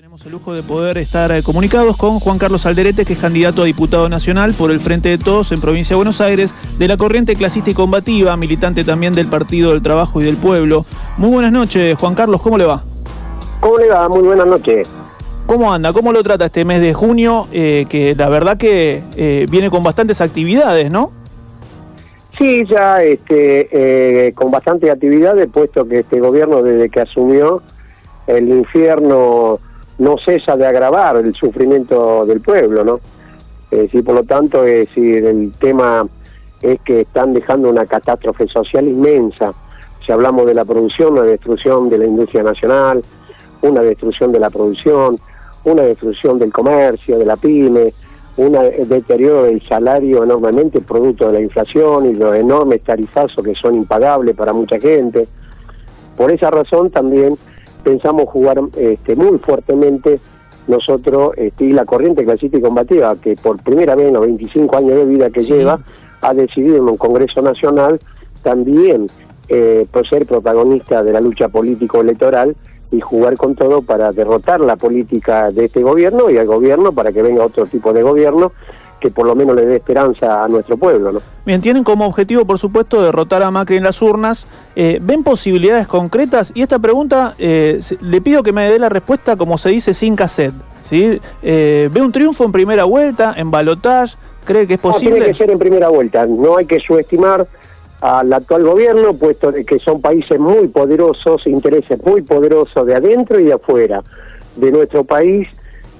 Tenemos el lujo de poder estar eh, comunicados con Juan Carlos Alderete, que es candidato a diputado nacional por el Frente de Todos en Provincia de Buenos Aires, de la corriente clasista y combativa, militante también del Partido del Trabajo y del Pueblo. Muy buenas noches, Juan Carlos, ¿cómo le va? ¿Cómo le va? Muy buenas noches. ¿Cómo anda? ¿Cómo lo trata este mes de junio? Eh, que la verdad que eh, viene con bastantes actividades, ¿no? Sí, ya este, eh, con bastantes actividades, puesto que este gobierno desde que asumió el infierno no cesa de agravar el sufrimiento del pueblo, ¿no? Es por lo tanto, es decir, el tema es que están dejando una catástrofe social inmensa. Si hablamos de la producción, una destrucción de la industria nacional, una destrucción de la producción, una destrucción del comercio, de la pyme, un deterioro del salario enormemente producto de la inflación y los enormes tarifazos que son impagables para mucha gente. Por esa razón también pensamos jugar este, muy fuertemente nosotros este, y la corriente clasista y combativa, que por primera vez en los 25 años de vida que lleva, ha decidido en un Congreso Nacional también eh, por ser protagonista de la lucha político-electoral y jugar con todo para derrotar la política de este gobierno y al gobierno para que venga otro tipo de gobierno que por lo menos le dé esperanza a nuestro pueblo. ¿no? Bien, tienen como objetivo, por supuesto, derrotar a Macri en las urnas. Eh, ¿Ven posibilidades concretas? Y esta pregunta eh, le pido que me dé la respuesta, como se dice, sin cassette. ¿sí? Eh, ¿Ve un triunfo en primera vuelta, en balotage? ¿Cree que es posible? tiene que ser en primera vuelta. No hay que subestimar al actual gobierno, puesto que son países muy poderosos, intereses muy poderosos de adentro y de afuera de nuestro país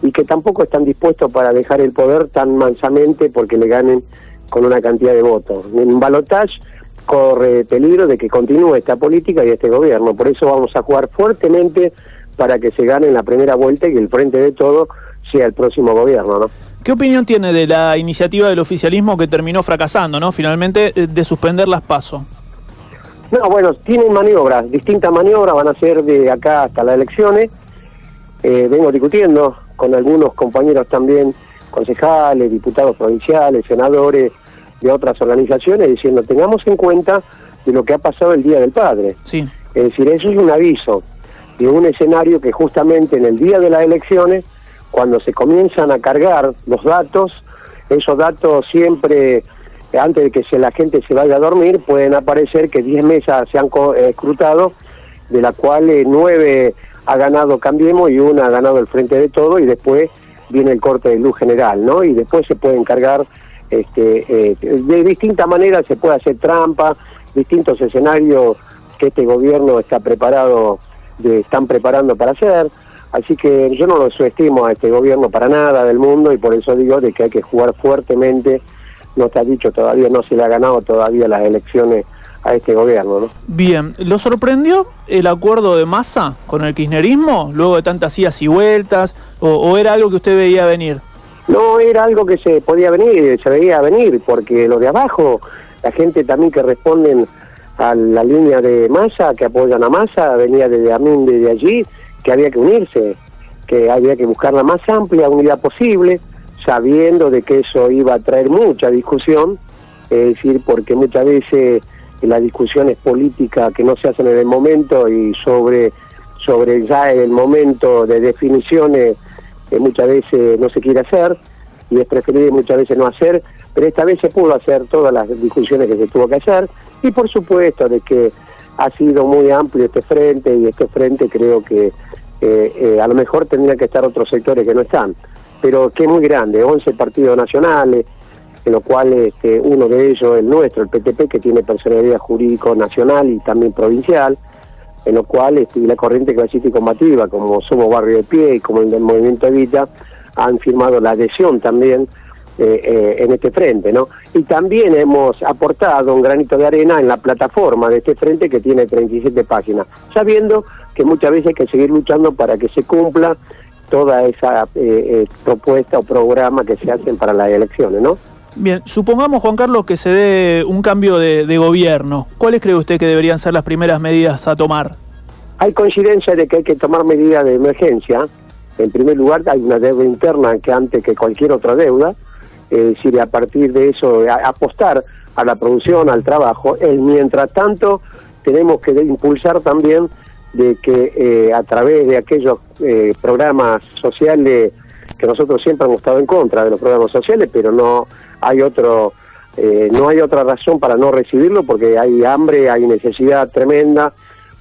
y que tampoco están dispuestos para dejar el poder tan mansamente porque le ganen con una cantidad de votos. En balotage corre peligro de que continúe esta política y este gobierno. Por eso vamos a jugar fuertemente para que se gane en la primera vuelta y que el frente de todo sea el próximo gobierno, ¿no? ¿Qué opinión tiene de la iniciativa del oficialismo que terminó fracasando, ¿no? Finalmente, eh, de suspender las pasos. No, bueno, tienen maniobras, distintas maniobras, van a ser de acá hasta las elecciones. Eh, vengo discutiendo con algunos compañeros también, concejales, diputados provinciales, senadores de otras organizaciones, diciendo, tengamos en cuenta de lo que ha pasado el Día del Padre. Sí. Es decir, eso es un aviso de un escenario que justamente en el día de las elecciones cuando se comienzan a cargar los datos, esos datos siempre, antes de que se, la gente se vaya a dormir, pueden aparecer que 10 mesas se han eh, escrutado, de las cuales 9 ha ganado Cambiemos y una ha ganado el Frente de Todo y después viene el corte de luz general, ¿no? Y después se pueden cargar este, eh, de distintas maneras, se puede hacer trampa, distintos escenarios que este gobierno está preparado, están preparando para hacer. Así que yo no lo subestimo a este gobierno para nada del mundo y por eso digo de que hay que jugar fuertemente. No está dicho todavía, no se le ha ganado todavía las elecciones a este gobierno. ¿no? Bien, ¿lo sorprendió el acuerdo de masa con el kirchnerismo luego de tantas idas y vueltas o, era algo que usted veía venir? No, era algo que se podía venir, se veía venir, porque lo de abajo, la gente también que responden a la línea de masa, que apoyan a masa, venía desde desde allí, que había que unirse, que había que buscar la más amplia unidad posible, sabiendo de que eso iba a traer mucha discusión, es decir, porque muchas veces las discusiones políticas que no se hacen en el momento y sobre, sobre ya el momento de definiciones que muchas veces no se quiere hacer y es preferible muchas veces no hacer, pero esta vez se pudo hacer todas las discusiones que se tuvo que hacer y por supuesto de que ha sido muy amplio este frente y este frente creo que eh, eh, a lo mejor tendrían que estar otros sectores que no están, pero que es muy grande, 11 partidos nacionales, en los cuales este, uno de ellos el nuestro, el PTP, que tiene personalidad jurídico nacional y también provincial, en los cuales este, la corriente clasista y combativa, como Somos Barrio de Pie y como el del Movimiento Evita, han firmado la adhesión también eh, en este frente, ¿no? Y también hemos aportado un granito de arena en la plataforma de este frente que tiene 37 páginas, sabiendo que muchas veces hay que seguir luchando para que se cumpla toda esa eh, eh, propuesta o programa que se hacen para las elecciones, ¿no? Bien, supongamos, Juan Carlos, que se dé un cambio de, gobierno. ¿Cuáles cree usted que deberían ser las primeras medidas a tomar? Hay coincidencia de que hay que tomar medidas de emergencia. En primer lugar, hay una deuda interna que antes que cualquier otra deuda, es decir, a partir de eso, apostar a la producción, al trabajo. mientras tanto, tenemos que impulsar también de que eh, a través de aquellos eh, programas sociales que nosotros siempre hemos estado en contra de los programas sociales, pero no hay otro eh, no hay otra razón para no recibirlo porque hay hambre, hay necesidad tremenda,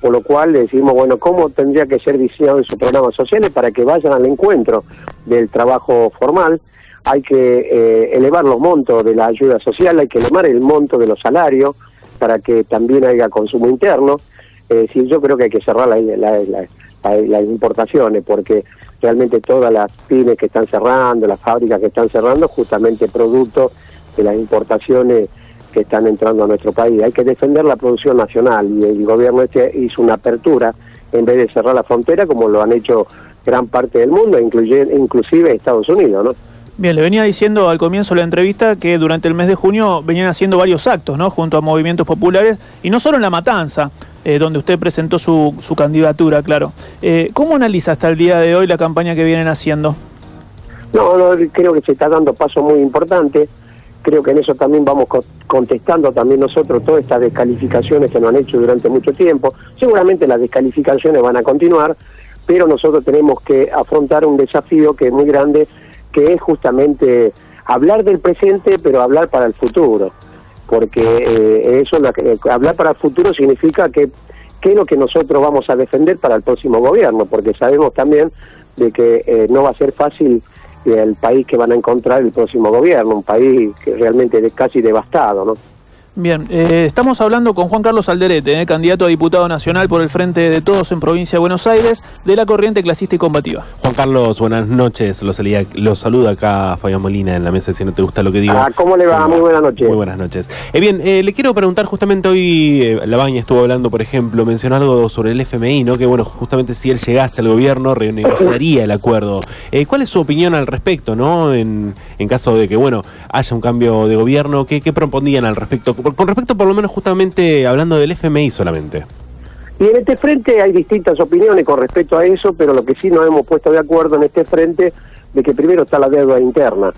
por lo cual decimos, bueno, ¿cómo tendría que ser diseñado esos programas sociales para que vayan al encuentro del trabajo formal? Hay que eh, elevar los montos de la ayuda social, hay que elevar el monto de los salarios para que también haya consumo interno. Es yo creo que hay que cerrar las importaciones porque realmente todas las pymes que están cerrando, las fábricas que están cerrando, justamente producto de las importaciones que están entrando a nuestro país. Hay que defender la producción nacional y el gobierno este hizo una apertura en vez de cerrar la frontera como lo han hecho gran parte del mundo, inclusive Estados Unidos, ¿no? Bien, le venía diciendo al comienzo de la entrevista que durante el mes de junio venían haciendo varios actos, ¿no? Junto a movimientos populares, y no solo en La Matanza, eh, donde usted presentó su, su candidatura, claro. Eh, ¿Cómo analiza hasta el día de hoy la campaña que vienen haciendo? No, no, creo que se está dando pasos muy importantes creo que en eso también vamos contestando también nosotros todas estas descalificaciones que nos han hecho durante mucho tiempo. Seguramente las descalificaciones van a continuar, pero nosotros tenemos que afrontar un desafío que es muy grande, que es justamente hablar del presente, pero hablar para el futuro. Porque eh, eso, eh, hablar para el futuro significa que qué es lo que nosotros vamos a defender para el próximo gobierno, porque sabemos también de que eh, no va a ser fácil el país que van a encontrar el próximo gobierno, un país que realmente es casi devastado, ¿no? Bien, eh, estamos hablando con Juan Carlos Alderete, eh, candidato a diputado nacional por el Frente de Todos en Provincia de Buenos Aires, de la corriente clasista y combativa. Juan Carlos, buenas noches. Lo, salía, lo saluda acá Fabián Molina en la mesa, si no te gusta lo que digo. Ah, ¿cómo le va? Muy buenas noches. Muy buenas noches. Eh, bien, eh, le quiero preguntar justamente hoy, eh, Labaña estuvo hablando, por ejemplo, mencionó algo sobre el FMI, ¿no? Que bueno, justamente si él llegase al gobierno, renegociaría el acuerdo. ¿Cuál es su opinión al respecto, no? En, en, caso de que, bueno, haya un cambio de gobierno, ¿qué, qué propondrían al respecto? Con respecto, por lo menos, justamente hablando del FMI solamente. Y en este frente hay distintas opiniones con respecto a eso, pero lo que sí nos hemos puesto de acuerdo en este frente de que primero está la deuda interna,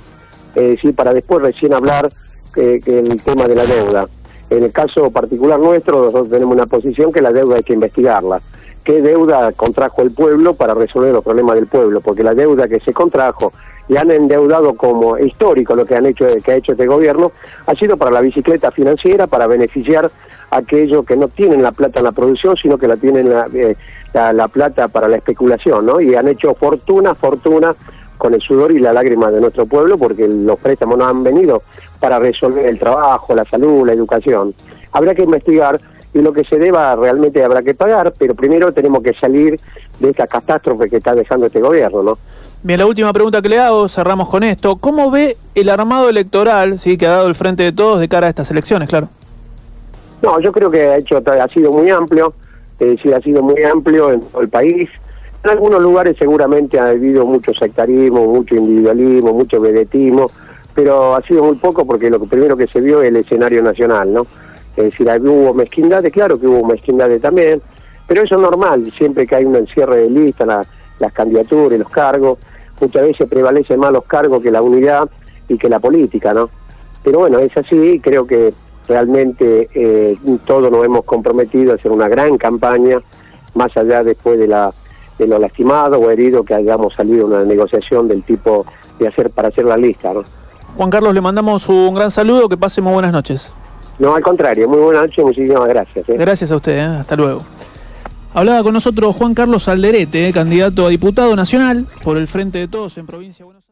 es decir, para después recién hablar que el tema de la deuda. En el caso particular nuestro, nosotros tenemos una posición que la deuda hay que investigarla. ¿Qué deuda contrajo el pueblo para resolver los problemas del pueblo? Porque la deuda que se contrajo y han endeudado como histórico lo que han hecho que ha hecho este gobierno ha sido para la bicicleta financiera para beneficiar a aquellos que no tienen la plata en la producción sino que la tienen la, eh, la, plata para la especulación no y han hecho fortuna fortuna con el sudor y la lágrima de nuestro pueblo porque los préstamos no han venido para resolver el trabajo la salud la educación. Habrá que investigar y lo que se deba realmente habrá que pagar pero primero tenemos que salir de esta catástrofe que está dejando este gobierno no Bien, la última pregunta que le hago, cerramos con esto. ¿Cómo ve el armado electoral sí, que ha dado el Frente de Todos de cara a estas elecciones, claro? No, yo creo que ha, hecho, sido muy amplio, eh, sí, ha sido muy amplio en todo el país. En algunos lugares seguramente ha habido mucho sectarismo, mucho individualismo, mucho vedetismo, pero ha sido muy poco porque lo primero que se vio es el escenario nacional, ¿no? Es decir, hubo mezquindades, claro que hubo mezquindades también, pero eso es normal, siempre que hay un encierre de lista, las candidaturas, los cargos, muchas veces prevalecen más los cargos que la unidad y que la política, ¿no? Pero bueno, es así, creo que realmente eh, todos nos hemos comprometido a hacer una gran campaña, más allá después de la de lo lastimado o herido que hayamos salido una negociación del tipo de hacer para hacer la lista, ¿no? Juan Carlos, le mandamos un gran saludo, que pase muy buenas noches. No, al contrario, muy buenas noches, muchísimas gracias. ¿eh? Gracias a usted, ¿eh? hasta luego. Hablaba con nosotros Juan Carlos Alderete, candidato a diputado nacional por el Frente de Todos en Provincia de Buenos Aires.